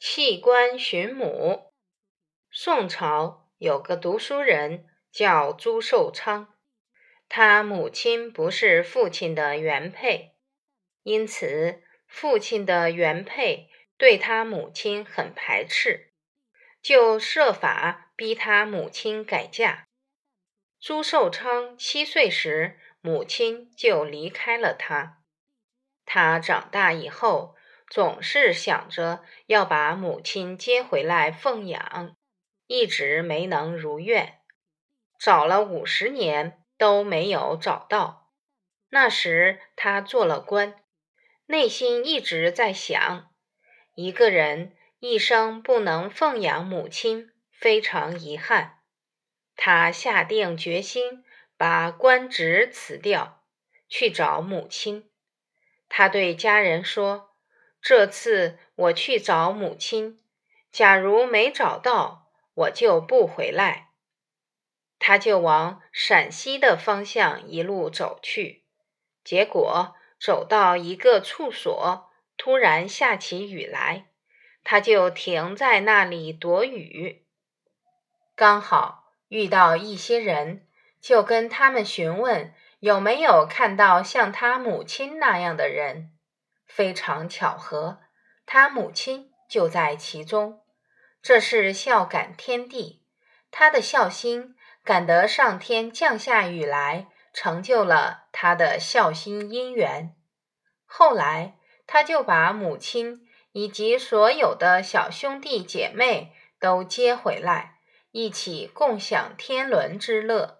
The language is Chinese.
弃官寻母。宋朝有个读书人叫朱寿昌，他母亲不是父亲的原配，因此父亲的原配对他母亲很排斥，就设法逼他母亲改嫁。朱寿昌七岁时，母亲就离开了他。他长大以后。总是想着要把母亲接回来奉养，一直没能如愿，找了五十年都没有找到。那时他做了官，内心一直在想：一个人一生不能奉养母亲，非常遗憾。他下定决心把官职辞掉，去找母亲。他对家人说。这次我去找母亲，假如没找到，我就不回来。他就往陕西的方向一路走去，结果走到一个处所，突然下起雨来，他就停在那里躲雨。刚好遇到一些人，就跟他们询问有没有看到像他母亲那样的人。非常巧合，他母亲就在其中。这是孝感天地，他的孝心感得上天降下雨来，成就了他的孝心因缘。后来，他就把母亲以及所有的小兄弟姐妹都接回来，一起共享天伦之乐。